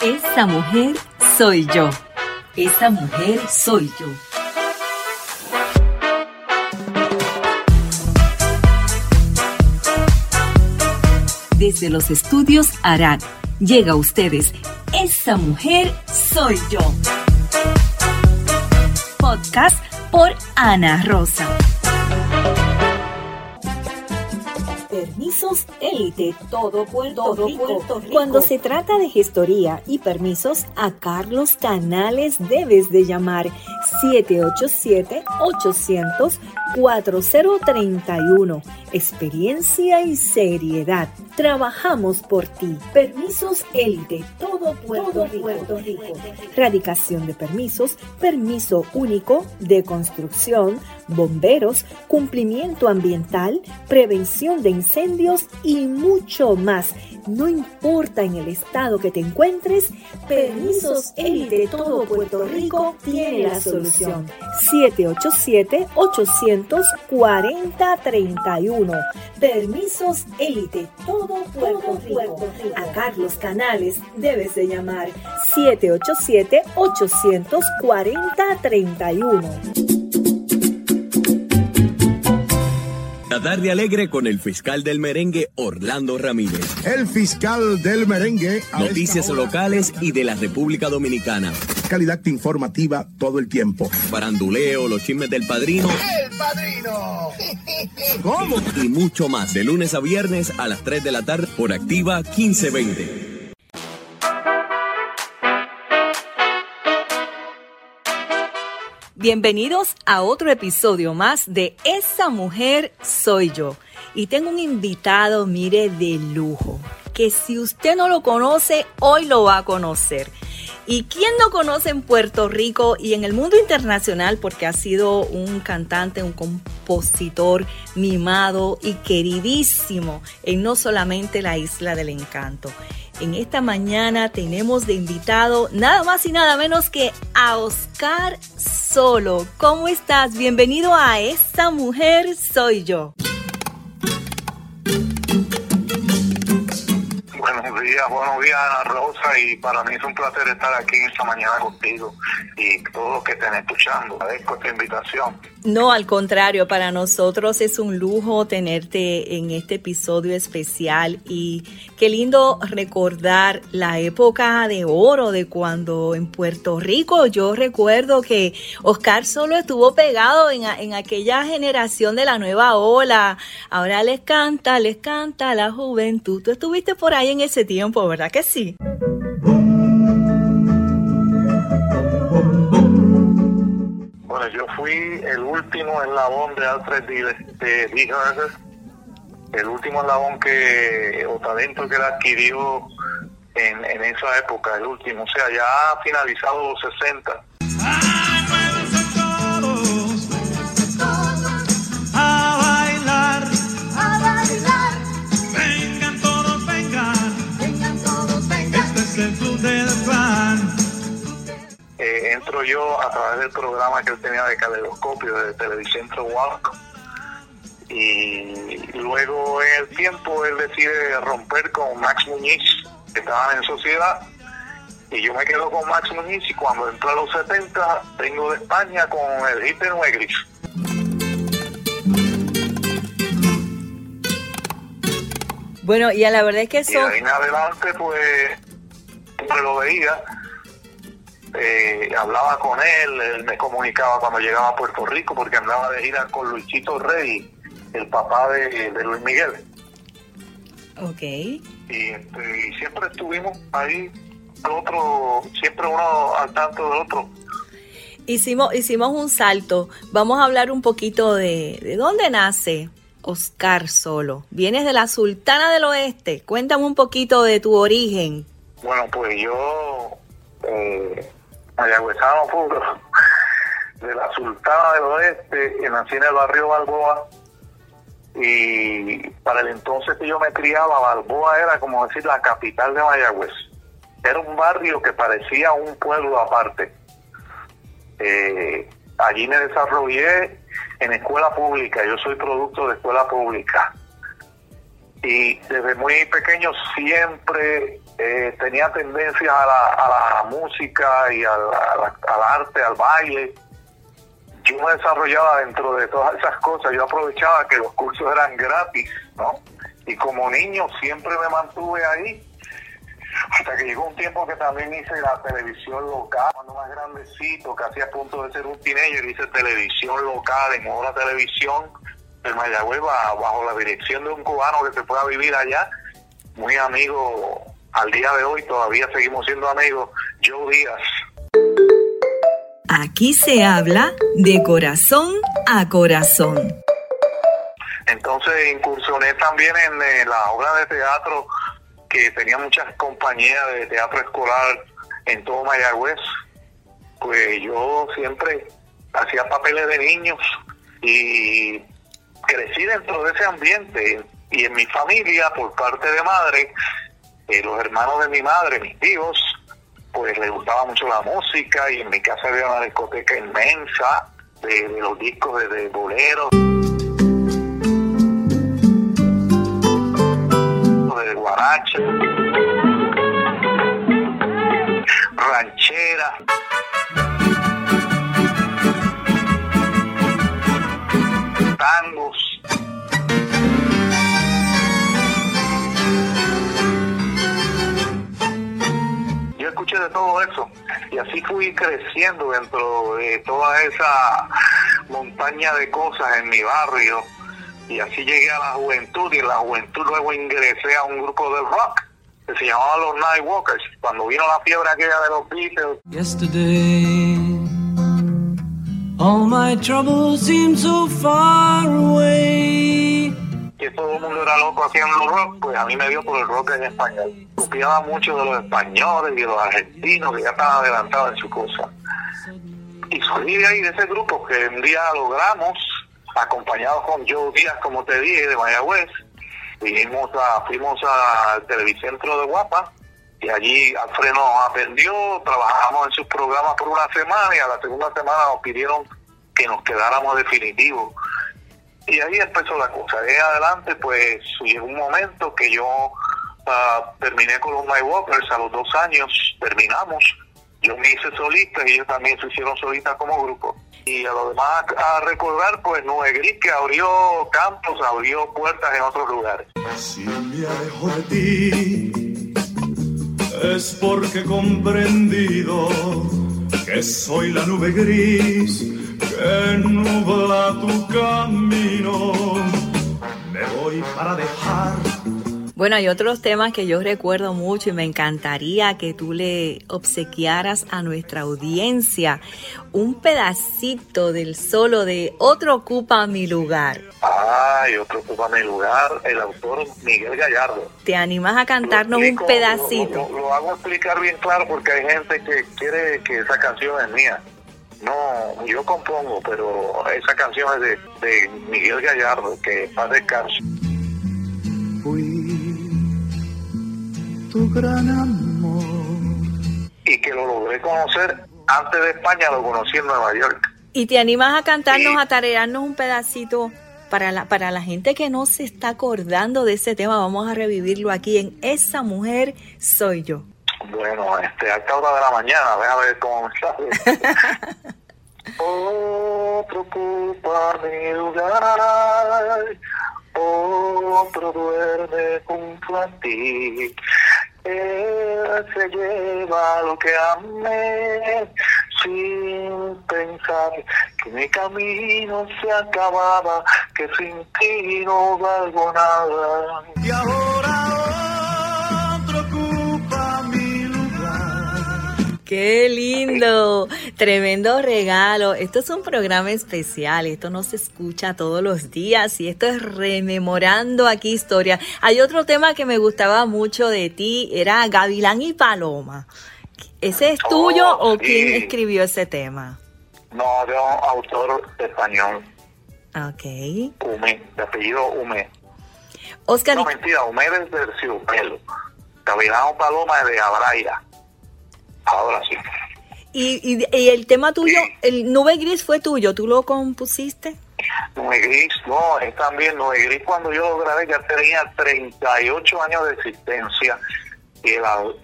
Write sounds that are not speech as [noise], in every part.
Esa mujer soy yo. Esa mujer soy yo. Desde los estudios Arad llega a ustedes Esa mujer soy yo. Podcast por Ana Rosa. Permisos Élite, todo Puerto, Rico. Cuando se trata de gestoría y permisos, a Carlos Canales debes de llamar 787-800-4031. Experiencia y seriedad. Trabajamos por ti. Permisos Élite, todo Puerto, Puerto Rico. Radicación de permisos, permiso único de construcción, bomberos, cumplimiento ambiental, prevención de incendios y mucho más. No importa en el estado que te encuentres, Permisos Élite Todo Puerto Rico tiene la solución. 787-840-31. Permisos Élite Todo Puerto Rico. A Carlos Canales debes de llamar 787-840-31. La tarde alegre con el fiscal del merengue Orlando Ramírez. El fiscal del merengue. Noticias locales y de la República Dominicana. Calidad informativa todo el tiempo. Faranduleo, los chismes del padrino. ¡El padrino! ¿Cómo? Y mucho más de lunes a viernes a las 3 de la tarde por Activa 1520. Bienvenidos a otro episodio más de Esa mujer soy yo. Y tengo un invitado, mire, de lujo, que si usted no lo conoce, hoy lo va a conocer. ¿Y quién no conoce en Puerto Rico y en el mundo internacional? Porque ha sido un cantante, un compositor mimado y queridísimo en no solamente la isla del encanto. En esta mañana tenemos de invitado nada más y nada menos que a Oscar Solo. ¿Cómo estás? Bienvenido a Esta Mujer Soy Yo. Buenos días, buenos días Ana Rosa y para mí es un placer estar aquí esta mañana contigo y todos los que estén escuchando. Agradezco esta invitación. No, al contrario, para nosotros es un lujo tenerte en este episodio especial y qué lindo recordar la época de oro de cuando en Puerto Rico yo recuerdo que Oscar solo estuvo pegado en, en aquella generación de la nueva ola. Ahora les canta, les canta la juventud. Tú estuviste por ahí en ese tiempo, ¿verdad que sí? Bueno, yo fui el último eslabón de Alfred de el último eslabón que, o talento que él adquirió en, en esa época, el último, o sea, ya ha finalizado los 60. Yo a través del programa que él tenía de caleidoscopio de Televicentro Walk. Y luego en el tiempo él decide romper con Max Muñiz que estaban en sociedad. Y yo me quedo con Max Muñiz y cuando entro a los 70 vengo de España con el hit de Nuegris. Bueno, y a la verdad es que y eso... de ahí en adelante pues siempre lo veía eh, hablaba con él, él me comunicaba cuando llegaba a Puerto Rico porque andaba de gira con Luisito Rey, el papá de, de Luis Miguel. Ok. Y, este, y siempre estuvimos ahí, otro, siempre uno al tanto del otro. Hicimos, hicimos un salto. Vamos a hablar un poquito de, de dónde nace Oscar Solo. Vienes de la Sultana del Oeste. Cuéntame un poquito de tu origen. Bueno, pues yo, eh, mayagüezano puro, de la Sultana del Oeste, nací en el barrio Balboa, y para el entonces que yo me criaba, Balboa era como decir la capital de Mayagüez. Era un barrio que parecía un pueblo aparte. Eh, allí me desarrollé en escuela pública, yo soy producto de escuela pública. y desde muy pequeño siempre eh, tenía tendencia a la, a la música y al, arte, al baile. Yo me desarrollaba dentro de todas esas cosas, yo aprovechaba que los cursos eran gratis, ¿no? Y como niño siempre me mantuve ahí, hasta que llegó un tiempo que también hice la televisión local, cuando más grandecito, casi a punto de ser un teenager, hice televisión local en otra televisión de Mayagüez bajo la dirección de un cubano que se pueda vivir allá, muy amigo al día de hoy, todavía seguimos siendo amigos, Joe Díaz. Aquí se habla de corazón a corazón. Entonces incursioné también en eh, la obra de teatro que tenía muchas compañías de teatro escolar en todo Mayagüez. Pues yo siempre hacía papeles de niños y crecí dentro de ese ambiente y en mi familia, por parte de madre, eh, los hermanos de mi madre, mis tíos, pues les gustaba mucho la música y en mi casa había una discoteca inmensa de, los discos de, de boleros. de guaracha, ranchera. tangos. De todo eso. Y así fui creciendo dentro de toda esa montaña de cosas en mi barrio. Y así llegué a la juventud y en la juventud luego ingresé a un grupo de rock que se llamaba los Nightwalkers. Cuando vino la fiebre aquella de los Beatles. Yesterday, all my troubles seem so far away. Que todo el mundo era loco haciendo rock, pues a mí me dio por el rock en español. Copiaba mucho de los españoles y de los argentinos que ya estaban adelantados en su cosa. Y salí de ahí, de ese grupo que un día logramos, acompañados con Joe Díaz, como te dije, de Mayagüez, vinimos a, fuimos al Televicentro de Guapa, y allí Alfredo nos atendió, trabajamos en sus programas por una semana y a la segunda semana nos pidieron que nos quedáramos definitivos. Y ahí empezó la cosa. De adelante, pues llegó un momento que yo ah, terminé con los Nightwalkers a los dos años, terminamos. Yo me hice solista y ellos también se hicieron solistas como grupo. Y a lo demás a recordar, pues Noé Gris que abrió campos, abrió puertas en otros lugares. Si me alejo de ti, es porque he comprendido que soy la nube gris que nubla tu camino. Me voy para dejar Bueno, hay otros temas que yo recuerdo mucho y me encantaría que tú le obsequiaras a nuestra audiencia un pedacito del solo de Otro ocupa mi lugar. Ay, otro ocupa mi lugar, el autor Miguel Gallardo. ¿Te animas a cantarnos un pedacito? Lo, lo- lo hago explicar bien claro porque hay gente que quiere que esa canción es mía. No, yo compongo, pero esa canción es de, de Miguel Gallardo, que paz descanse. Fui tu gran amor. Y que lo logré conocer antes de España, lo conocí en Nueva York. ¿Y te animas a cantarnos, Sí. a tarearnos un pedacito? Para la, para la gente que no se está acordando de ese tema, vamos a revivirlo aquí en Esa Mujer Soy Yo. Bueno, este, a esta hora de la mañana, déjame ver cómo me sale. [laughs] Otro ocupa mi lugar, otro duerme junto a ti. Él se lleva lo que amé sin pensar que mi camino se acababa, que sin ti no valgo nada. Y ahora ¡Qué lindo! Tremendo regalo. Esto es un programa especial. Esto no se escucha todos los días y esto es rememorando aquí historia. Hay otro tema que me gustaba mucho de ti, era Gavilán y Paloma. ¿Ese es tuyo Oh, o quién escribió ese tema? No, de un autor español, Ok. Hume, de apellido Hume. Oscar, No, mentira, Hume es de Ciudadelo. Gavilán Paloma es de Abraira. Ahora sí. y, y, y el tema tuyo, Sí. el Nube Gris fue tuyo, ¿tú lo compusiste? Nube Gris, no, es también Nube Gris cuando yo lo grabé ya tenía 38 años de existencia y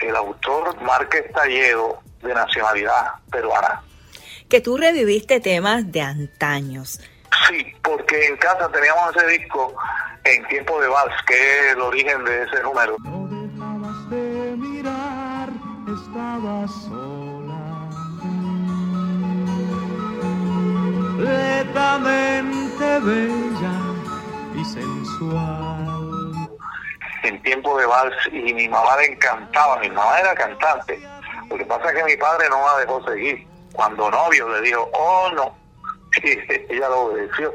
el autor Márquez Talledo de nacionalidad peruana. Que tú reviviste temas de antaños. Sí, porque en casa teníamos ese disco en tiempo de vals, que es el origen de ese número. Estaba sola. Bella y sensual. en tiempo de vals y mi mamá le encantaba, mi mamá era cantante. Lo que pasa es que mi padre no la dejó seguir. Cuando novio le dijo, oh no, [laughs] ella lo obedeció.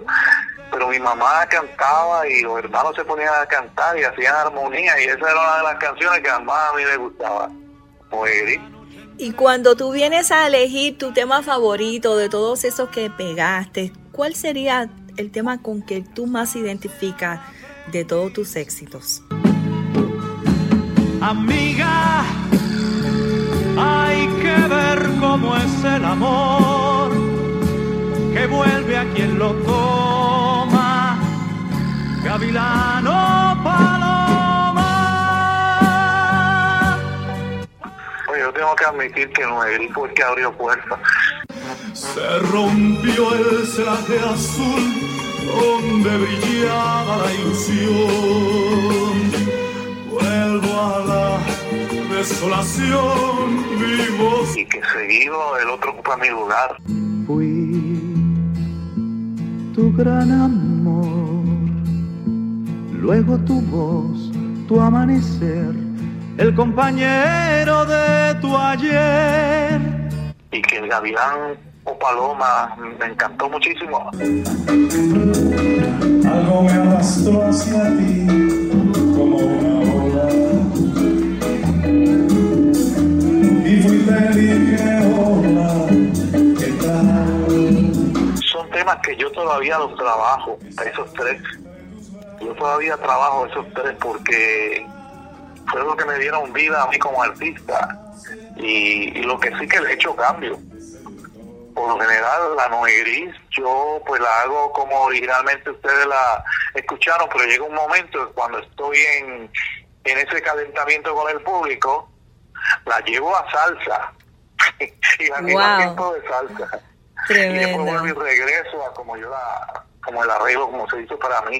Pero mi mamá cantaba y los hermanos se ponían a cantar y hacían armonía y esa era una de las canciones que más a mí me gustaba. Y cuando tú vienes a elegir tu tema favorito de todos esos que pegaste, ¿cuál sería el tema con que tú más identificas de todos tus éxitos? Amiga, hay que ver cómo es el amor que vuelve a quien lo toma. Gavilano tengo que admitir que Nuegri fue el que abrió puertas. Se rompió el celaje azul donde brillaba la ilusión. Vuelvo a la desolación, vivo. Y que seguido el otro ocupa mi lugar. Fui tu gran amor, luego tu voz, tu amanecer, el compañero de tu ayer. y que el gavilán o paloma me encantó muchísimo. Algo me arrastró hacia ti como una ola. Y fui dije, hola, ¿qué tal? Son temas que yo todavía los trabajo, esos tres. Yo todavía trabajo esos tres porque fue lo que me dieron vida a mí como artista. Y, y lo que sí que le he hecho cambio. Por lo general, la Noe Gris, yo pues la hago como originalmente ustedes la escucharon, pero llega un momento cuando estoy en, en ese calentamiento con el público, la llevo a salsa. [laughs] y la llevo a Wow. tiempo de salsa. Y después vuelvo y regreso a como yo la, como el arreglo, como se hizo para mí.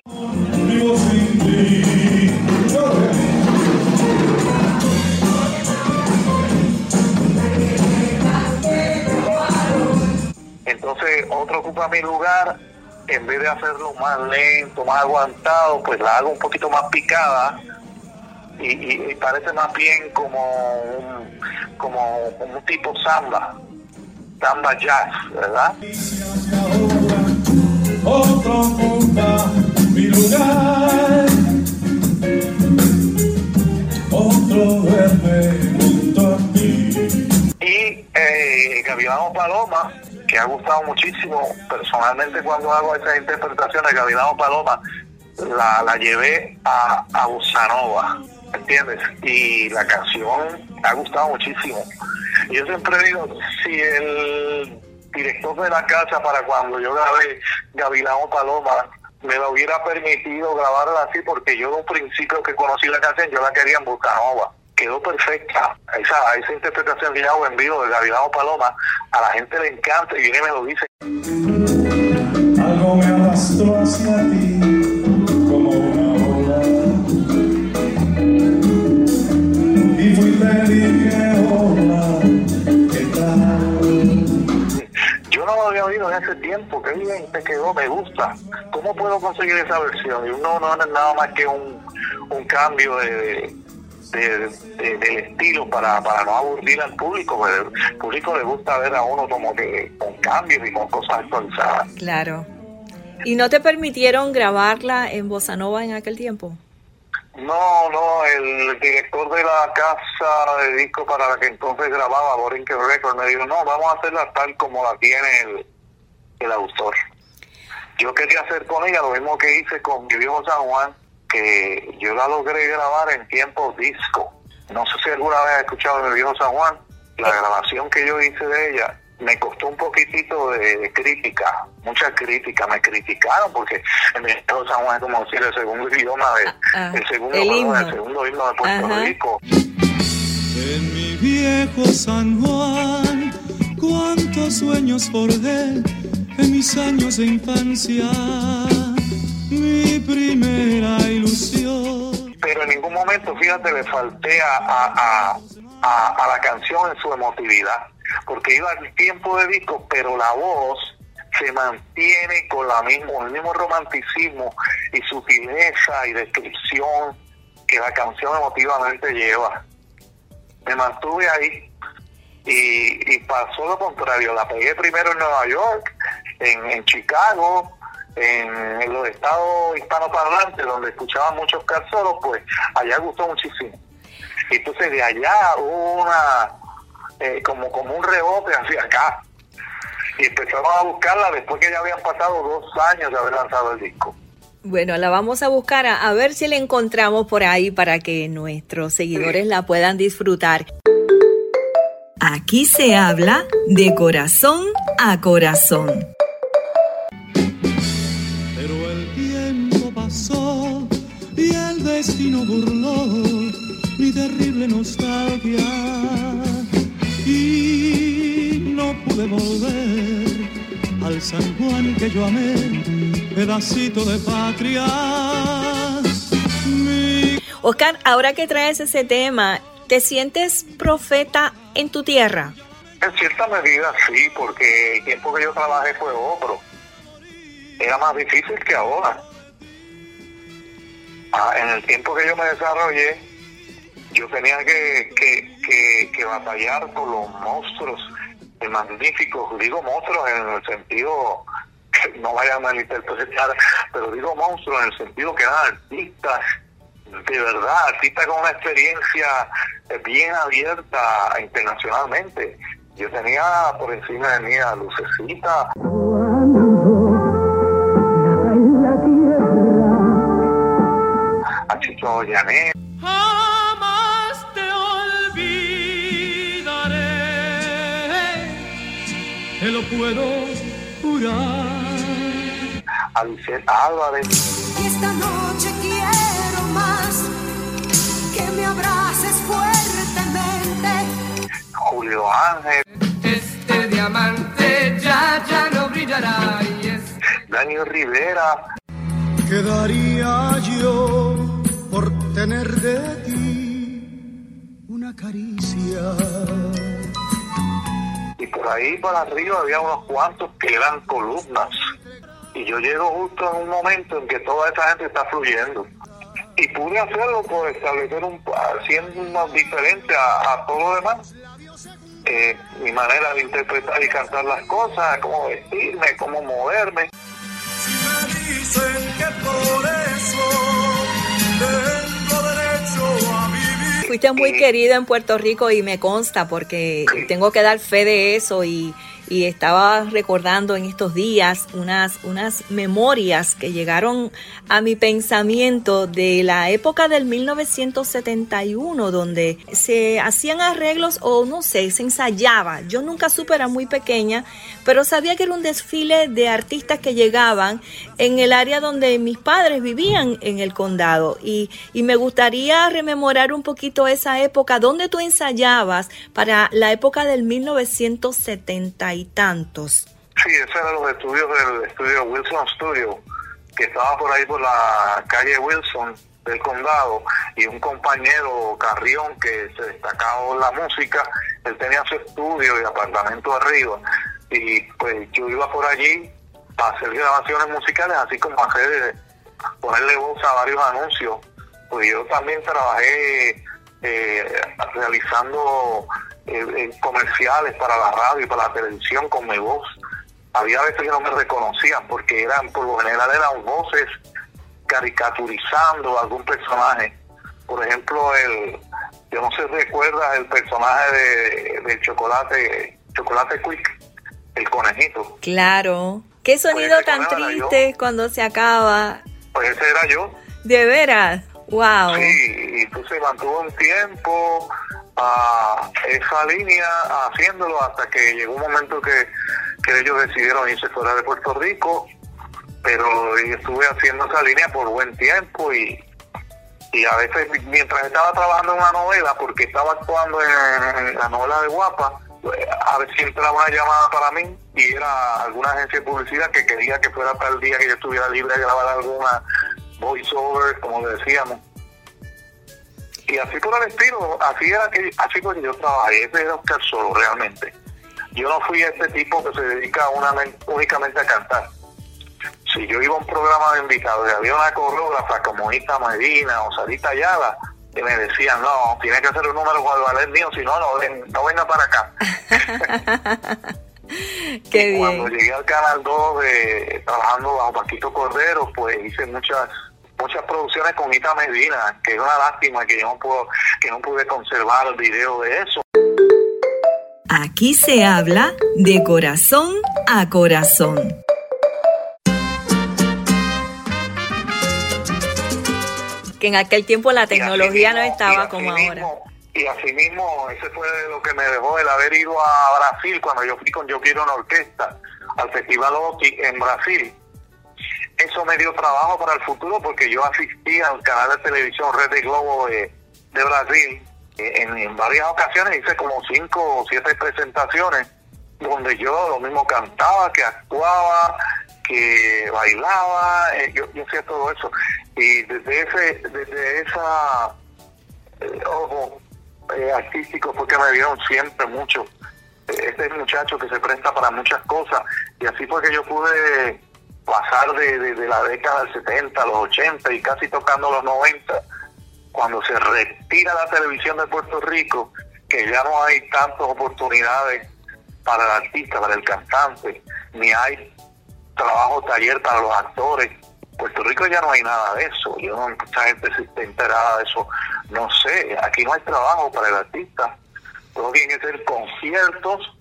Entonces otro ocupa mi lugar, en vez de hacerlo más lento, más aguantado, pues la hago un poquito más picada y, parece más bien como un, como un tipo samba, samba jazz, ¿verdad? Otro ocupa mi lugar. Otro duerme junto a ti. Y eh, Gavilano Paloma, ha gustado muchísimo, personalmente cuando hago esas interpretaciones, Gavilano Paloma, la, la llevé a, a Bossa Nova, ¿entiendes? Y la canción ha gustado muchísimo. Yo siempre digo, si el director de la casa para cuando yo grabé Gavilano Paloma me lo hubiera permitido grabarla así, porque yo de un principio que conocí la canción, yo la quería en Bossa Nova quedó perfecta. Esa, esa interpretación que yo hago en vivo de Gavilano Paloma, a la gente le encanta y viene y me lo dice. Algo me arrastró hacia ti como una ola. Y fui te dije, hola, ¿qué tal? Yo no lo había oído en ese tiempo, qué bien te quedó, me gusta. ¿Cómo puedo conseguir esa versión? Y uno no es nada más que un, un cambio de, de- de- del estilo para, para no aburrir al público, pero el público le gusta ver a uno como que con cambios y con cosas actualizadas. Claro. ¿Y no te permitieron grabarla en Bossa Nova en aquel tiempo? No, no, el director de la casa de disco para la que entonces grababa, Borinquen Records, me dijo, no, vamos a hacerla tal como la tiene el, el autor. Yo quería hacer con ella lo mismo que hice con mi viejo San Juan, que yo la logré grabar en tiempo disco. No sé si alguna vez has escuchado de mi viejo San Juan, la grabación que yo hice de ella me costó un poquitito de crítica, mucha crítica, me criticaron porque en mi estado San Juan es como decir el segundo idioma de, Ah, el segundo, el perdón, himno. el segundo himno de Puerto Ajá. Rico. En mi viejo San Juan, cuántos sueños forjé en mis años de infancia, mi primera ilusión. pero en ningún momento, fíjate, le falté a, a, a, la canción en su emotividad, porque iba el tiempo de disco, pero la voz se mantiene con la mismo, el mismo romanticismo y sutileza y descripción que la canción emotivamente lleva. Me mantuve ahí y, y pasó lo contrario, la pegué primero en Nueva York, en, en Chicago, en, los estados hispanoparlantes donde escuchaban muchos calzoros, pues allá gustó muchísimo. Y entonces de allá hubo una, eh, como, como un rebote hacia acá. Y empezamos a buscarla después que ya habían pasado dos años de haber lanzado el disco. Bueno, la vamos a buscar a, a ver si la encontramos por ahí para que nuestros seguidores la puedan disfrutar. Aquí se habla de corazón a corazón. Burló mi terrible nostalgia y no pude volver al San Juan que yo amé, pedacito de patria. Mi Oscar, ahora que traes ese tema, ¿te sientes profeta en tu tierra? En cierta medida sí, porque el tiempo que yo trabajé fue otro. Era más difícil que ahora. Ah, en el tiempo que yo me desarrollé, yo tenía que, que, que, batallar con los monstruos magníficos. Digo monstruos en el sentido, que [laughs] no vayan a malinterpretar, pero digo monstruos en el sentido que eran artistas de verdad, artistas con una experiencia bien abierta internacionalmente. Yo tenía por encima de mí a Lucecita, Llané, Jamás te olvidaré, te lo puedo jurar. a Vicente Álvarez, Y esta noche quiero más que me abraces fuertemente. Julio Ángel, Este diamante ya, ya no brillará Daniel Rivera, ¿Qué daría yo por tener de ti una caricia? y por ahí para arriba había unos cuantos que eran columnas. Y yo llego justo en un momento en que toda esa gente está fluyendo. Y pude hacerlo por establecer un, haciendo una diferente a, a todo lo demás. Eh, mi manera de interpretar y cantar las cosas, cómo vestirme, cómo moverme. Fuiste muy querido en Puerto Rico y me consta porque tengo que dar fe de eso y, y estaba recordando en estos días unas, unas memorias que llegaron a mi pensamiento de la época del 1971 donde se hacían arreglos o no sé, se ensayaba. Yo nunca supe, era muy pequeña, pero sabía que era un desfile de artistas que llegaban en el área donde mis padres vivían en el condado y, y me gustaría rememorar un poquito esa época donde tú ensayabas para la época del 1970 y tantos. Sí, esos eran los estudios del estudio Wilson Studio, que estaba por ahí por la calle Wilson del condado, y un compañero Carrión que se destacaba en la música, él tenía su estudio y apartamento arriba, y pues yo iba por allí a hacer grabaciones musicales, así como hacer, ponerle voz a varios anuncios, pues yo también trabajé eh, realizando eh, eh, comerciales para la radio y para la televisión con mi voz. Había veces que no me reconocían porque eran, por lo general eran voces caricaturizando a algún personaje. Por ejemplo, el, yo no sé si recuerdas el personaje de, del chocolate, chocolate quick, el conejito. Claro. Qué sonido Pues, tan recordaba yo. triste cuando se acaba. Pues ese era yo. De veras. Wow. Sí, y entonces mantuvo un tiempo, a esa línea haciéndolo hasta que llegó un momento que, que ellos decidieron irse fuera de Puerto Rico, pero estuve haciendo esa línea por buen tiempo y, y a veces mientras estaba trabajando en una novela, porque estaba actuando en, la novela de Guapa, pues, a veces entraba una llamada para mí y era alguna agencia de publicidad que quería que fuera para el día que yo estuviera libre de grabar alguna voiceover, como le decíamos. Y así por el estilo, así era que, así fue que yo trabajé, ese era Oscar Solo realmente. Yo no fui este tipo que se dedica una, únicamente a cantar. Si yo iba a un programa de invitados y había una coreógrafa como Ita Medina o Sarita Ayala, y me decían, no, tiene que hacer un número el ballet mío, si no, no, ven- no venga para acá. [laughs] Qué Y Cuando llegué al Canal 2 de, trabajando bajo Paquito Cordero, pues hice muchas muchas producciones con Ita Medina, que es una lástima que yo no puedo, que no pude conservar el video de eso. Aquí se habla de corazón a corazón. Que en aquel tiempo la tecnología no estaba como ahora. mismo- Y así mismo, ese fue lo que me dejó el haber ido a Brasil cuando yo fui con Yo Quiero una Orquesta al Festival OTI en Brasil. Eso me dio trabajo para el futuro porque yo asistí al canal de televisión Red de Globo de, de Brasil. Eh, En, varias ocasiones hice como cinco o siete presentaciones donde yo lo mismo cantaba, que actuaba, que bailaba, eh, yo, hacía todo eso. Y desde ese, desde esa eh, ojo eh, artístico fue que me dieron siempre mucho. Este muchacho que se presta para muchas cosas y así fue que yo pude pasar de, de- la década del 70 a los 80 y casi tocando los 90 cuando se retira la televisión de Puerto Rico que ya no hay tantas oportunidades para el artista, para el cantante, ni hay trabajo taller para los actores. Puerto Rico ya no hay nada de eso. Yo no mucha gente se está enterada de eso. No sé, aquí no hay trabajo para el artista. Todo tiene que ser conciertos,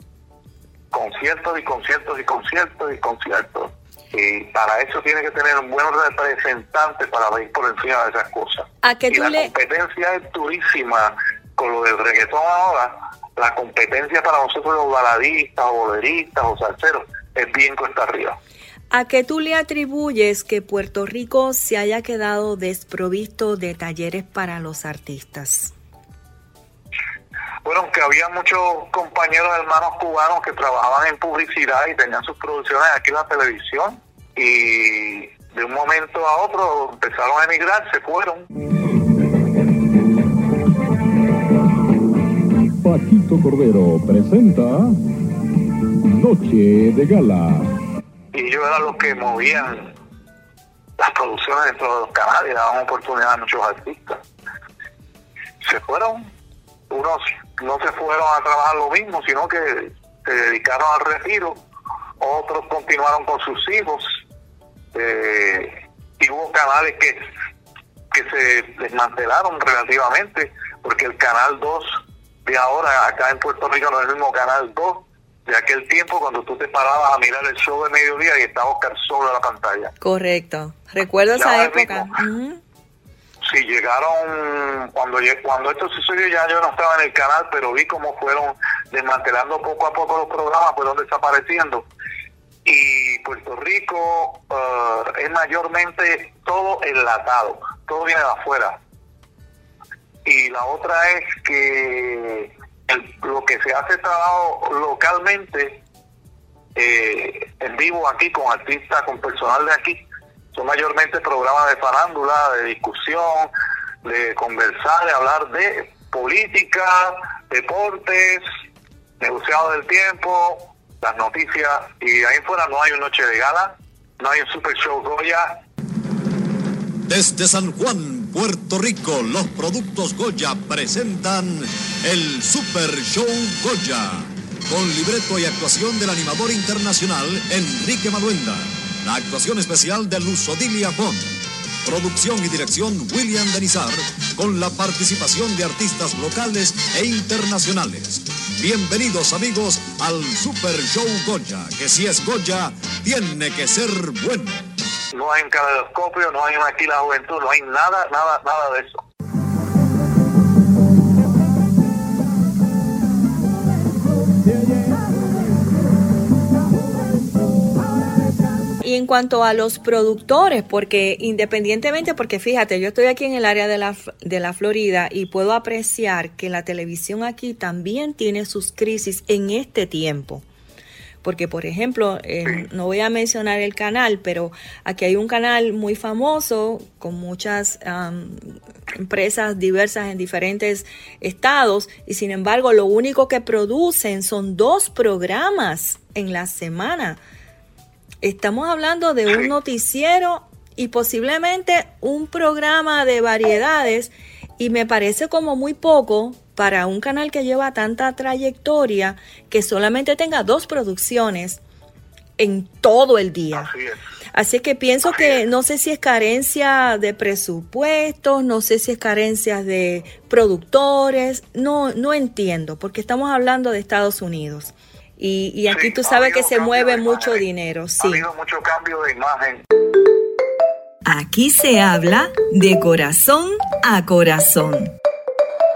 conciertos y conciertos y conciertos y conciertos. Y para eso tiene que tener un buen representante para ir por encima de esas cosas. ¿A qué y la le- competencia es durísima con lo del reggaetón ahora. La competencia para nosotros los baladistas boleristas o salseros es bien cuesta arriba. ¿A qué tú le atribuyes que Puerto Rico se haya quedado desprovisto de talleres para los artistas? Bueno, que había muchos compañeros hermanos cubanos que trabajaban en publicidad y tenían sus producciones aquí en la televisión y de un momento a otro empezaron a emigrar, se fueron. Paquito Cordero presenta Noche de Gala. y ellos eran los que movían las producciones dentro de los canales daban oportunidad a muchos artistas. Se fueron, unos no se fueron a trabajar lo mismo, sino que se dedicaron al retiro, otros continuaron con sus hijos, eh, y hubo canales que, que se desmantelaron relativamente, porque el canal 2 de ahora acá en Puerto Rico no es el mismo canal 2 de aquel tiempo cuando tú te parabas a mirar el show de mediodía y estaba Oscar solo en la pantalla. Correcto. Recuerdo Ya esa es época. mismo. Sí, llegaron, cuando cuando esto sucedió ya yo no estaba en el canal, pero vi cómo fueron desmantelando poco a poco los programas, fueron desapareciendo. Y Puerto Rico eh, es mayormente todo enlatado, todo viene de afuera. Y la otra es que el- lo que se hace trabajo localmente, eh, en vivo aquí, con artistas, con personal de aquí, son mayormente programas de farándula, de discusión, de conversar, de hablar de política, deportes, negociado del tiempo, las noticias, y ahí fuera no hay un noche de gala, no hay un super show Goya, Desde San Juan, Puerto Rico, los productos Goya presentan el Super Show Goya, con libreto y actuación del animador internacional Enrique Maluenda, la actuación especial de Luz Odilia Font, producción y dirección William Denizar, con la participación de artistas locales e internacionales. Bienvenidos amigos al Super Show Goya, que si es Goya, tiene que ser bueno. no hay un caleidoscopio, no hay una aquí la juventud, no hay nada, nada, nada de eso. En cuanto a los productores, porque independientemente, porque fíjate, yo estoy aquí en el área de la, de la Florida y puedo apreciar que la televisión aquí también tiene sus crisis en este tiempo. Porque, por ejemplo, eh, no voy a mencionar el canal, pero aquí hay un canal muy famoso con muchas am, empresas diversas en diferentes estados y sin embargo lo único que producen son dos programas en la semana. Estamos hablando de un noticiero y posiblemente un programa de variedades y me parece como muy poco para un canal que lleva tanta trayectoria que solamente tenga dos producciones en todo el día. Así es. Así que pienso que no sé si es carencia de presupuestos, no sé si es carencia de productores, no, no entiendo, porque estamos hablando de Estados Unidos. Y, y aquí Sí, tú ha sabes que se mueve mucho imagen. dinero, Ha sí. habido mucho cambio de imagen. Aquí se habla de corazón a corazón.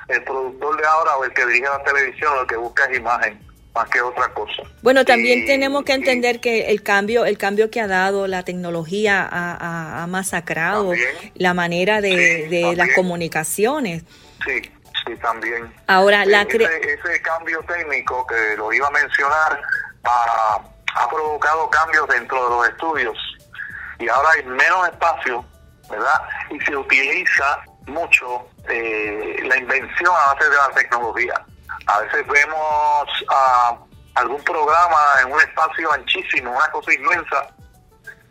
El productor de ahora o el que dirige la televisión lo que busca es imagen más que otra cosa. Bueno, también Y- tenemos que y- entender que el cambio, el cambio que ha dado la tecnología ha, ha- ha masacrado También. la manera de, Sí, de las comunicaciones. Sí, sí, también. Ahora, la ese, ese cambio técnico que lo iba a mencionar ha, ha provocado cambios dentro de los estudios y ahora hay menos espacio, ¿verdad? Y se utiliza mucho eh, la invención a base de la tecnología. A veces vemos ah, algún programa en un espacio anchísimo, una cosa inmensa,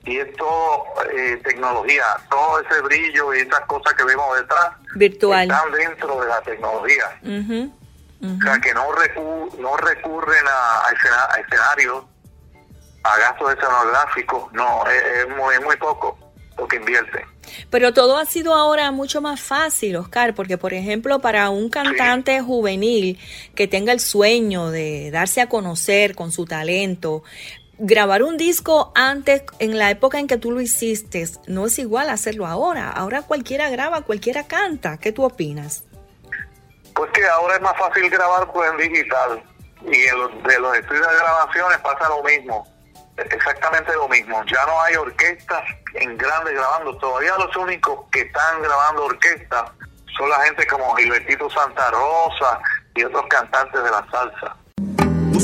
y es todo eh, tecnología, todo ese brillo y esas cosas que vemos detrás Virtual. están dentro de la tecnología. Ujú. O sea, que no, recu- no recurren a, a escena- a escenarios, a gastos escenográficos, no, es, es muy, es muy poco lo que invierten. Pero todo ha sido ahora mucho más fácil, Oscar, porque por ejemplo, para un cantante juvenil que tenga el sueño de darse a conocer con su talento, grabar un disco antes, en la época en que tú lo hiciste, no es igual hacerlo ahora. Ahora cualquiera graba, cualquiera canta. ¿Qué tú opinas? Pues que ahora es más fácil grabar pues en digital y de los estudios de grabaciones pasa lo mismo, exactamente lo mismo. Ya no hay orquestas en grandes grabando, todavía los únicos que están grabando orquestas son la gente como Gilbertito Santa Rosa y otros cantantes de la salsa.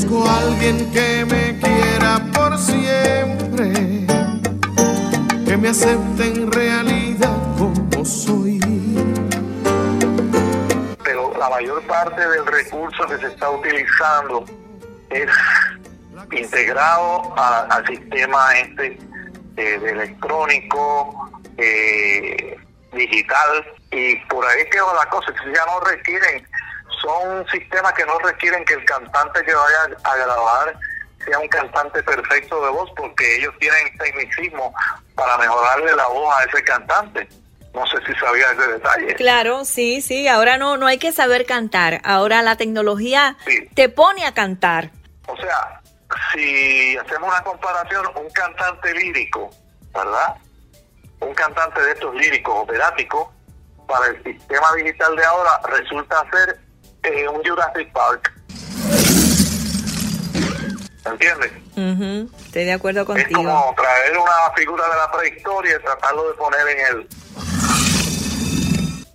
A alguien que me quiera por siempre, que me acepte en realidad como soy. pero la mayor parte del recurso que se está utilizando es integrado a- al sistema este eh, de electrónico, eh, digital, y por ahí quedó la cosa, ya no requieren, son sistemas que no requieren que el cantante que vaya a grabar sea un cantante perfecto de voz, porque ellos tienen tecnicismo para mejorarle la voz a ese cantante. No sé si sabía ese detalle. Claro, sí, sí. Ahora no, no hay que saber cantar. Ahora la tecnología Sí. te pone a cantar. O sea, si hacemos una comparación, un cantante lírico, ¿verdad? Un cantante de estos líricos operáticos, para el sistema digital de ahora resulta ser eh, un Jurassic Park. ¿Entiendes? Estoy de acuerdo Es contigo. como traer una figura de la prehistoria y tratarlo de poner en el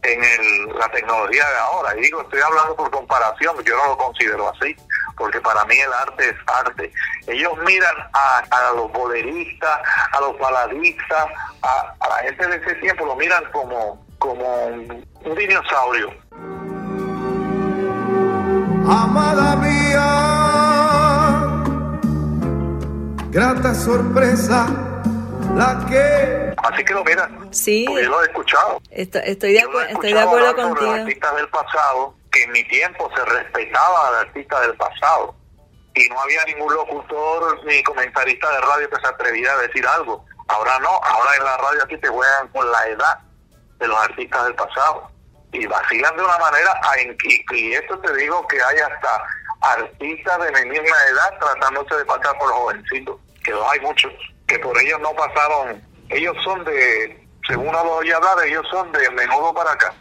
en el, la tecnología de ahora. Y digo, estoy hablando por comparación, yo no lo considero así, porque para mí el arte es arte. Ellos miran a, a los boleristas, a los baladistas, a, a la gente de ese tiempo, lo miran como, como un dinosaurio. Amada mía, grata sorpresa, la que Así que lo miran, Sí, porque yo lo he escuchado. esto- estoy de, acu- he estoy de acuerdo contigo. los artistas del pasado, que en mi tiempo se respetaba al artista del pasado. Y no había ningún locutor ni comentarista de radio que se atreviera a decir algo. Ahora no, ahora en la radio aquí te juegan con la edad de los artistas del pasado. Y vacilan de una manera, y, y esto te digo que hay hasta artistas de mi misma edad tratándose de pasar por jovencitos, que los hay muchos, que por ellos no pasaron, ellos son de, según uno los oye hablar, ellos son de menudo para acá.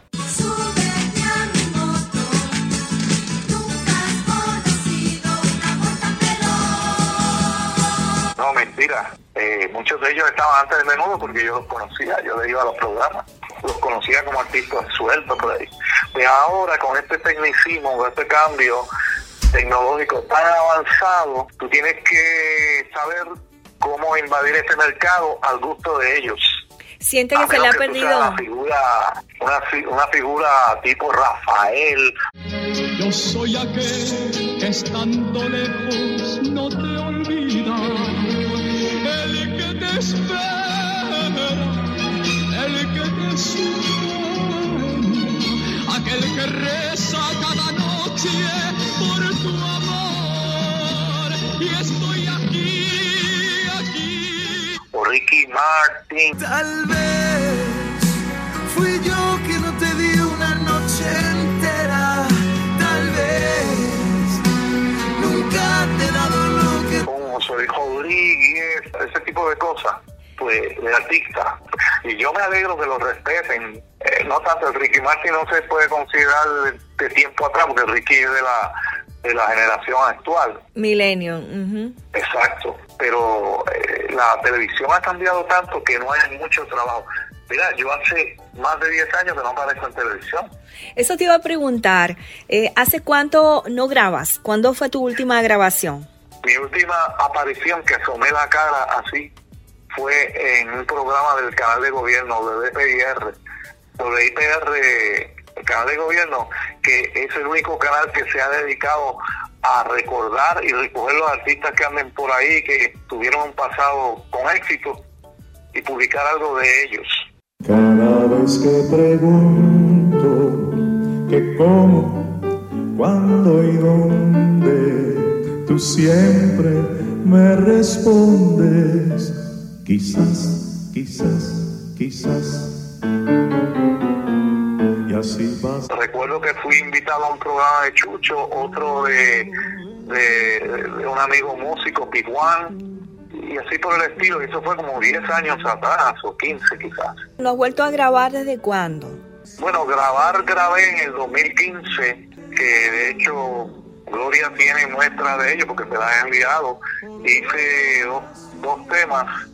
No, mentira. Eh, muchos de ellos estaban antes de menudo porque yo los conocía, yo le iba a los programas, los conocía como artistas sueltos por ahí. De ahora, con este tecnicismo, con este cambio tecnológico tan avanzado, tú tienes que saber cómo invadir ese mercado al gusto de ellos. Siente que se le ha perdido. Una figura, una, fi- una figura tipo Rafael, Yo soy aquel que estando lejos no te olvida. El que te sueña, aquel que reza cada noche por tu amor. Y estoy aquí, aquí. o Ricky Martin. Tal vez fui yo que no te di una noche entera. Tal vez nunca te he dado lo que como José Rodríguez, ese tipo de cosas, pues de artista. Y yo me alegro que lo respeten. Eh, no tanto el Ricky Martin no se puede considerar de, de tiempo atrás, porque el Ricky es de la, de la generación actual. Milenio. Exacto. Pero eh, la televisión ha cambiado tanto que no hay mucho trabajo. Mira, yo hace más de 10 años que no aparezco en televisión. Eso te iba a preguntar. eh, ¿Hace cuánto no grabas? ¿Cuándo fue tu última grabación? Mi última aparición que asomé la cara así fue en un programa del canal de gobierno, WIPR. WIPR, el canal de gobierno, que es el único canal que se ha dedicado a recordar y recoger los artistas que anden por ahí, que tuvieron un pasado con éxito y publicar algo de ellos. Cada vez que pregunto que cómo, cuándo y dónde, tú siempre me respondes. Quizás, quizás, quizás. Y así vas. Recuerdo que fui invitado a un programa de Chucho, otro de, de, de un amigo músico, Piguán, y así por el estilo. Y eso fue como 10 años atrás, o 15 quizás. ¿Lo has vuelto a grabar desde cuándo? Bueno, grabar grabé en el 2015, que de hecho Gloria tiene muestra de ello porque me la ha enviado. Hice dos, dos temas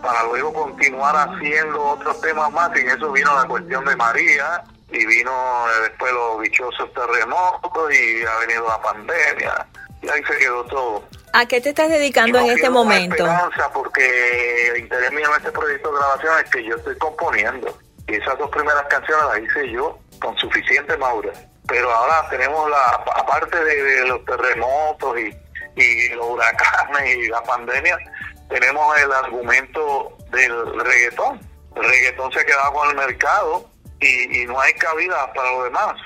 para luego continuar haciendo otros temas más. Y en eso vino la cuestión de María y vino eh, después los dichosos terremotos y ha venido la pandemia. Y ahí se quedó todo. ¿A qué te estás dedicando en este momento? esperanza porque el interés mío en este proyecto de grabación es que yo estoy componiendo. Y esas dos primeras canciones las hice yo con suficiente madurez. Pero ahora tenemos la, aparte de, de los terremotos y, y los huracanes y la pandemia, tenemos el argumento del reggaetón. El reggaetón se ha quedado con el mercado y, y no hay cabida para lo demás.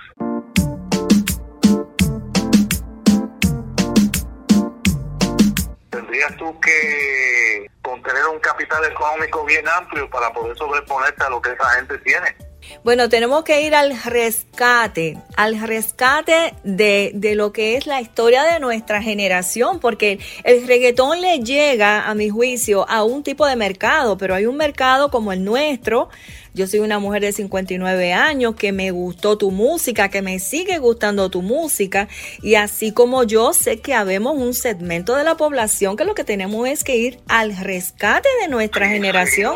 tendrías tú que contener un capital económico bien amplio para poder sobreponerte a lo que esa gente tiene. Bueno, tenemos que ir al rescate, al rescate de, de lo que es la historia de nuestra generación, porque el reggaetón le llega, a mi juicio, a un tipo de mercado, pero hay un mercado como el nuestro. Yo soy una mujer de 59 años que me gustó tu música, que me sigue gustando tu música, y así como yo sé que habemos un segmento de la población que lo que tenemos es que ir al rescate de nuestra generación.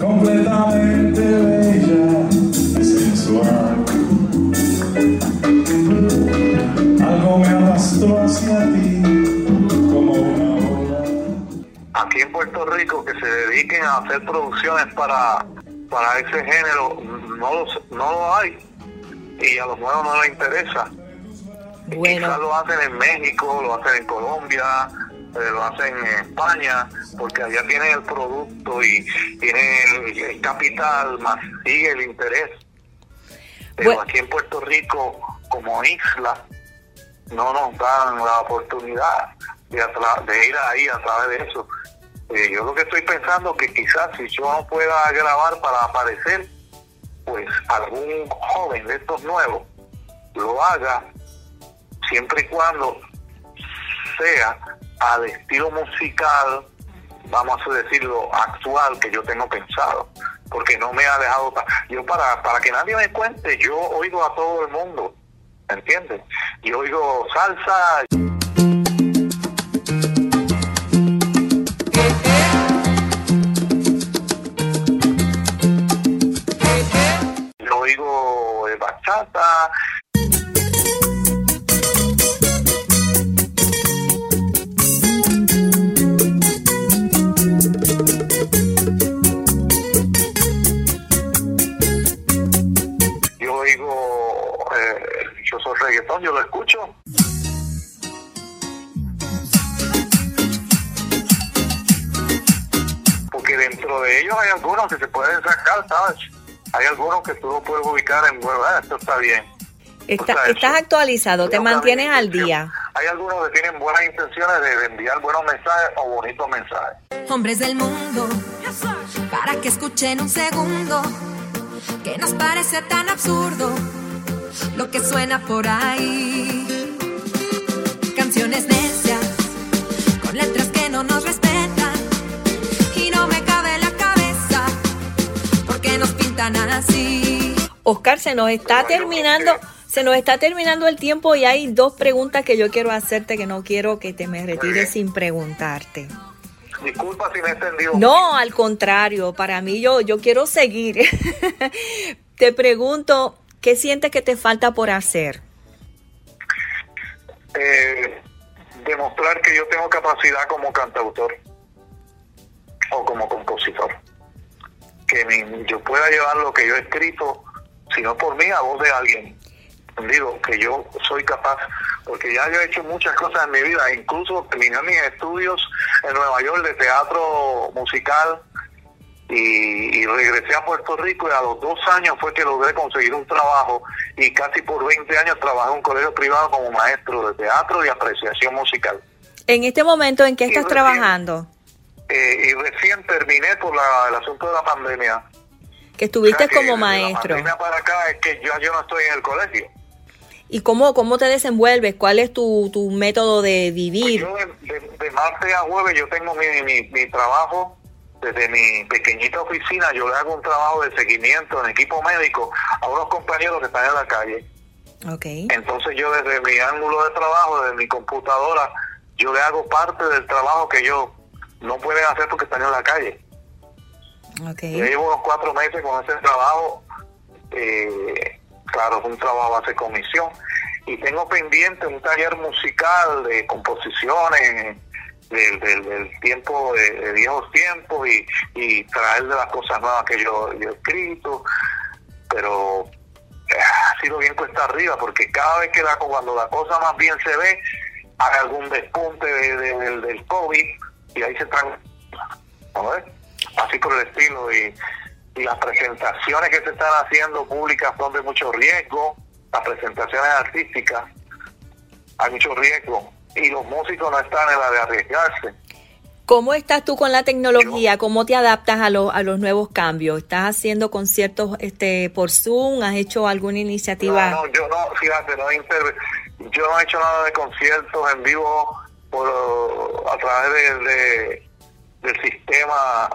completamente bella y sensual. Algo me arrastró hacia ti como una ola. Aquí en Puerto Rico que se dediquen a hacer producciones para, para ese género, no, los- no lo hay. Y a los nuevos no les interesa. Quizás Bueno, lo hacen en México, lo hacen en Colombia, eh, lo hacen en España, porque allá tienen el producto y tienen el, el capital, más sigue el interés. Pero Bueno. aquí en Puerto Rico, como isla, no nos dan la oportunidad de, de ir ahí a través de eso. Eh, yo lo que estoy pensando que quizás si yo no pueda grabar para aparecer, pues algún joven de estos nuevos lo haga siempre y cuando sea al estilo musical, vamos a decirlo, actual que yo tengo pensado, porque no me ha dejado... Yo para, para que nadie me cuente, yo oigo a todo el mundo, ¿entiendes? Yo oigo salsa, bien. Está- estás actualizado, te mantienes al día. Hay algunos que tienen buenas intenciones de, de enviar buenos mensajes o bonitos mensajes. Hombres del mundo, para que escuchen un segundo, que nos parece tan absurdo lo que suena por ahí. Canciones necias, con letras que no nos respetan, y no me cabe en la cabeza, porque nos pintan así. Oscar, se nos está terminando, se nos está terminando el tiempo y hay dos preguntas que yo quiero hacerte que no quiero que te me retires sin preguntarte. Disculpa si me he entendido. No, al contrario, para mí yo, yo quiero seguir. [laughs] te pregunto, ¿qué sientes que te falta por hacer? eh, demostrar que yo tengo capacidad como cantautor o como compositor. Que mi- yo pueda llevar lo que yo he escrito, si no por mí, a voz de alguien. Digo, que yo soy capaz, porque ya yo he hecho muchas cosas en mi vida, incluso terminé mis estudios en Nueva York de teatro musical y, y regresé a Puerto Rico y a los dos años fue que logré conseguir un trabajo y casi por 20 años trabajé en un colegio privado como maestro de teatro y apreciación musical. En este momento, ¿en qué estás recién- trabajando? Eh, y recién terminé por la- el asunto de la pandemia. Que estuviste O sea que como La maestro. pandemia para acá es que yo, yo no estoy en el colegio. ¿Y cómo, cómo te desenvuelves? ¿Cuál es tu, tu método de vivir? Yo de, de- de martes a jueves yo tengo mi, mi, mi trabajo desde mi pequeñita oficina. Yo le hago un trabajo de seguimiento en equipo médico a unos compañeros que están en la calle. Ok. Entonces yo desde mi ángulo de trabajo, desde mi computadora, yo le hago parte del trabajo que ellos no pueden hacer porque están en la calle. Yo llevo unos cuatro meses con ese trabajo. eh, claro, es un trabajo de comisión. Y tengo pendiente un taller musical de composiciones del, del- del tiempo, de, viejos tiempos y, traer de las cosas nuevas que yo, he escrito. Pero eh, ha sido bien cuesta arriba porque cada vez que la, cuando la cosa más bien se ve, hay algún despunte de- de- del, COVID y ahí se traen ¿no ves? Así por el estilo y, y las presentaciones que se están haciendo públicas son de mucho riesgo las presentaciones artísticas hay mucho riesgo y los músicos no están en la de arriesgarse ¿Cómo estás tú con la tecnología? ¿Cómo te adaptas a, los a los nuevos cambios? ¿Estás haciendo conciertos este, por Zoom? ¿Has hecho alguna iniciativa? No, no, yo no, fíjate, no inter- yo no he hecho nada de conciertos en vivo por, a través de, de- del sistema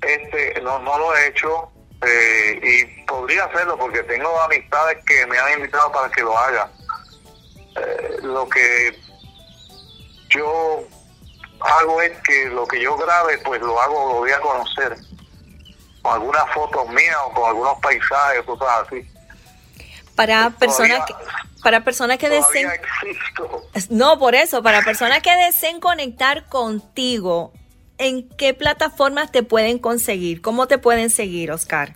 este, no, no lo he hecho eh, y podría hacerlo porque tengo amistades que me han invitado para que lo haga. Eh, lo que yo hago es que lo que yo grabe, pues lo hago, lo voy a conocer con algunas fotos mías o con algunos paisajes, cosas así. Para personas que, para personas que deseen existo. no por eso para personas que deseen conectar contigo ¿en qué plataformas te pueden conseguir? ¿Cómo te pueden seguir Oscar?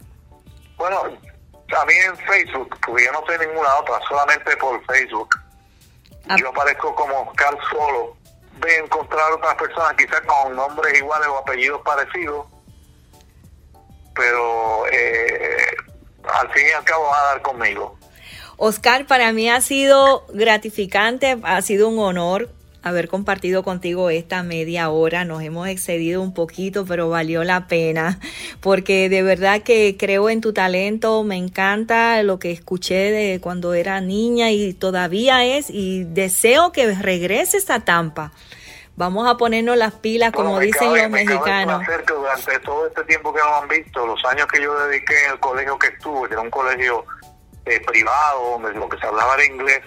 Bueno, a mí en Facebook, porque yo no sé ninguna otra, solamente por Facebook. Ah. Yo aparezco como Oscar Solo. De encontrar otras personas, quizás con nombres iguales o apellidos parecidos, pero eh, al fin y al cabo van a dar conmigo. Oscar, para mí ha sido gratificante, ha sido un honor haber compartido contigo esta media hora. Nos hemos excedido un poquito, pero valió la pena, porque de verdad que creo en tu talento, me encanta lo que escuché de cuando era niña y todavía es, y deseo que regreses a Tampa. Vamos a ponernos las pilas, como Bueno, dicen cabe- los me mexicanos. placer que durante todo este tiempo que nos han visto, los años que yo dediqué en el colegio que estuve, que era un colegio eh, privado, donde lo que se hablaba era inglés,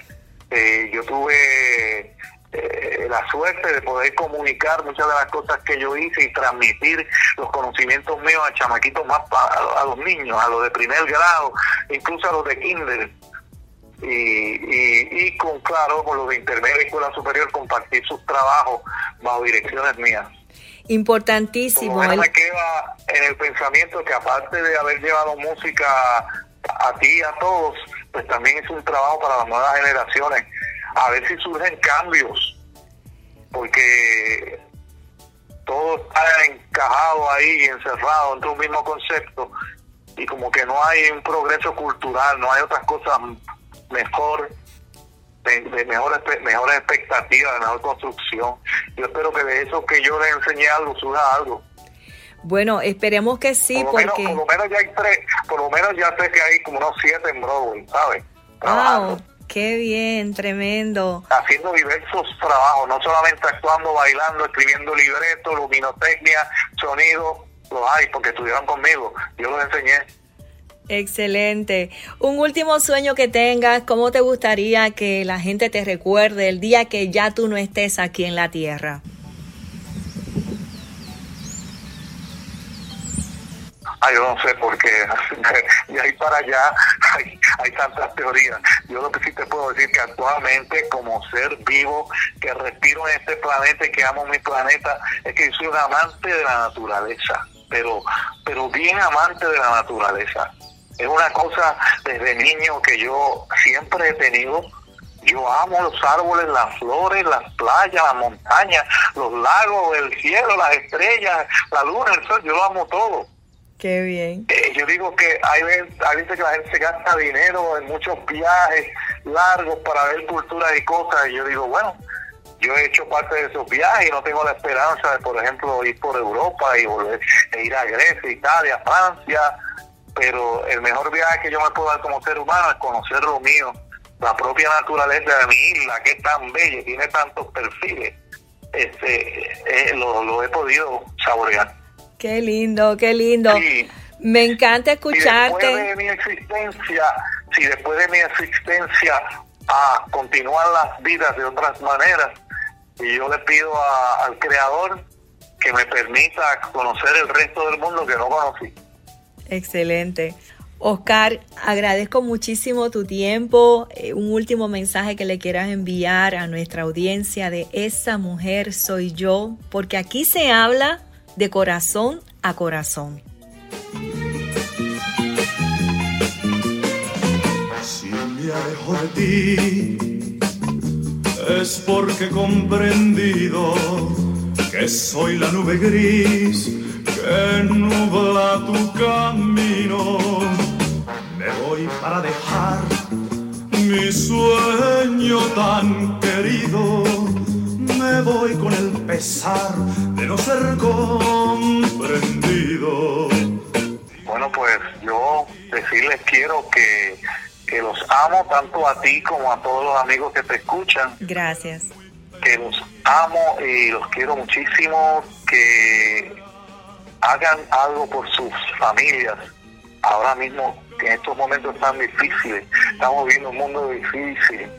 eh, yo tuve eh, la suerte de poder comunicar muchas de las cosas que yo hice y transmitir los conocimientos míos a chamaquitos más, a, a los niños, a los de primer grado, incluso a los de kinder. Y, y, y con, claro, con los de intermedia y escuela superior, compartir sus trabajos bajo direcciones mías. Importantísimo. El- me queda en el pensamiento que aparte de haber llevado música a ti y a todos, pues también es un trabajo para las nuevas generaciones. A ver si surgen cambios, porque todo está encajado ahí, encerrado entre un mismo concepto, y como que no hay un progreso cultural, no hay otras cosas mejor, de, de mejores, mejores expectativas, de mejor construcción. Yo espero que de eso que yo le enseñé algo, surja algo. Bueno, esperemos que sí, por porque... Menos, por lo menos ya hay tres, por lo menos ya sé que hay como unos siete en Broadway, ¿sabes? Wow, qué bien, tremendo. Haciendo diversos trabajos, no solamente actuando, bailando, escribiendo libretos, luminotecnia, sonido, los hay porque estuvieron conmigo, yo los enseñé. Excelente. Un último sueño que tengas, ¿cómo te gustaría que la gente te recuerde el día que ya tú no estés aquí en la tierra? Ah, yo no sé, porque de [laughs] ahí para allá [laughs] hay, hay tantas teorías. Yo lo que sí te puedo decir que actualmente, como ser vivo, que respiro en este planeta y que amo mi planeta, es que soy un amante de la naturaleza, pero, pero bien amante de la naturaleza. Es una cosa desde niño que yo siempre he tenido. Yo amo los árboles, las flores, las playas, las montañas, los lagos, el cielo, las estrellas, la luna, el sol. Yo lo amo todo. Qué bien. Eh, yo digo que hay, hay veces que la gente se gasta dinero en muchos viajes largos para ver culturas y cosas. Y yo digo, bueno, yo he hecho parte de esos viajes y no tengo la esperanza de, por ejemplo, ir por Europa y volver e ir a Grecia, Italia, Francia. Pero el mejor viaje que yo me puedo dar como ser humano es conocer lo mío, la propia naturaleza de mi isla, que es tan bella, tiene tantos perfiles. Este, eh, lo, lo he podido saborear. Qué lindo, qué lindo. Me encanta escucharte. Si después de mi existencia, si después de mi existencia a continuar las vidas de otras maneras, y yo le pido a, al Creador que me permita conocer el resto del mundo que no conocí. Excelente. Oscar, agradezco muchísimo tu tiempo. Eh, un último mensaje que le quieras enviar a nuestra audiencia de esa mujer soy yo, porque aquí se habla de corazón a corazón. Si me alejo de ti, es porque he comprendido que soy la nube gris que nubla tu camino. Me voy para dejar mi sueño tan querido. Me voy con el pesar de no ser comprendido. Bueno, pues yo decirles quiero que, que los amo tanto a ti como a todos los amigos que te escuchan. Gracias. Que los amo y los quiero muchísimo, que hagan algo por sus familias. Ahora mismo, en estos momentos tan difíciles, estamos viviendo un mundo difícil.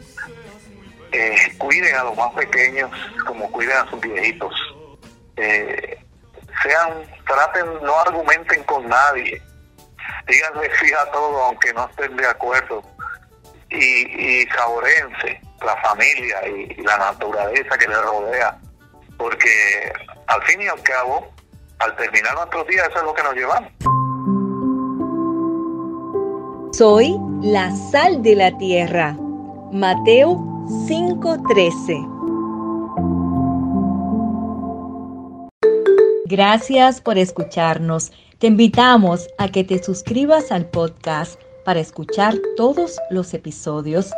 Eh, cuiden a los más pequeños como cuiden a sus viejitos. Eh, sean, traten, no argumenten con nadie. Díganle sí a todo aunque no estén de acuerdo. Y, y saborense la familia y, y la naturaleza que les rodea. Porque al fin y al cabo, al terminar nuestros días, eso es lo que nos llevamos. Soy la sal de la tierra. Mateo 5:13. Gracias por escucharnos. Te invitamos a que te suscribas al podcast para escuchar todos los episodios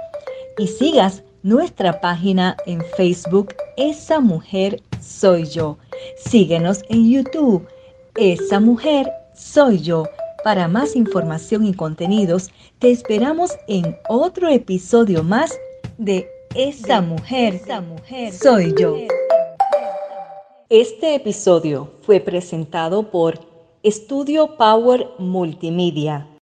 y sigas nuestra página en Facebook Esa Mujer Soy Yo. Síguenos en YouTube Esa Mujer Soy Yo. Para más información y contenidos, te esperamos en otro episodio más de Esa Mujer, Esa Mujer Soy Yo. Este episodio fue presentado por Estudio Power Multimedia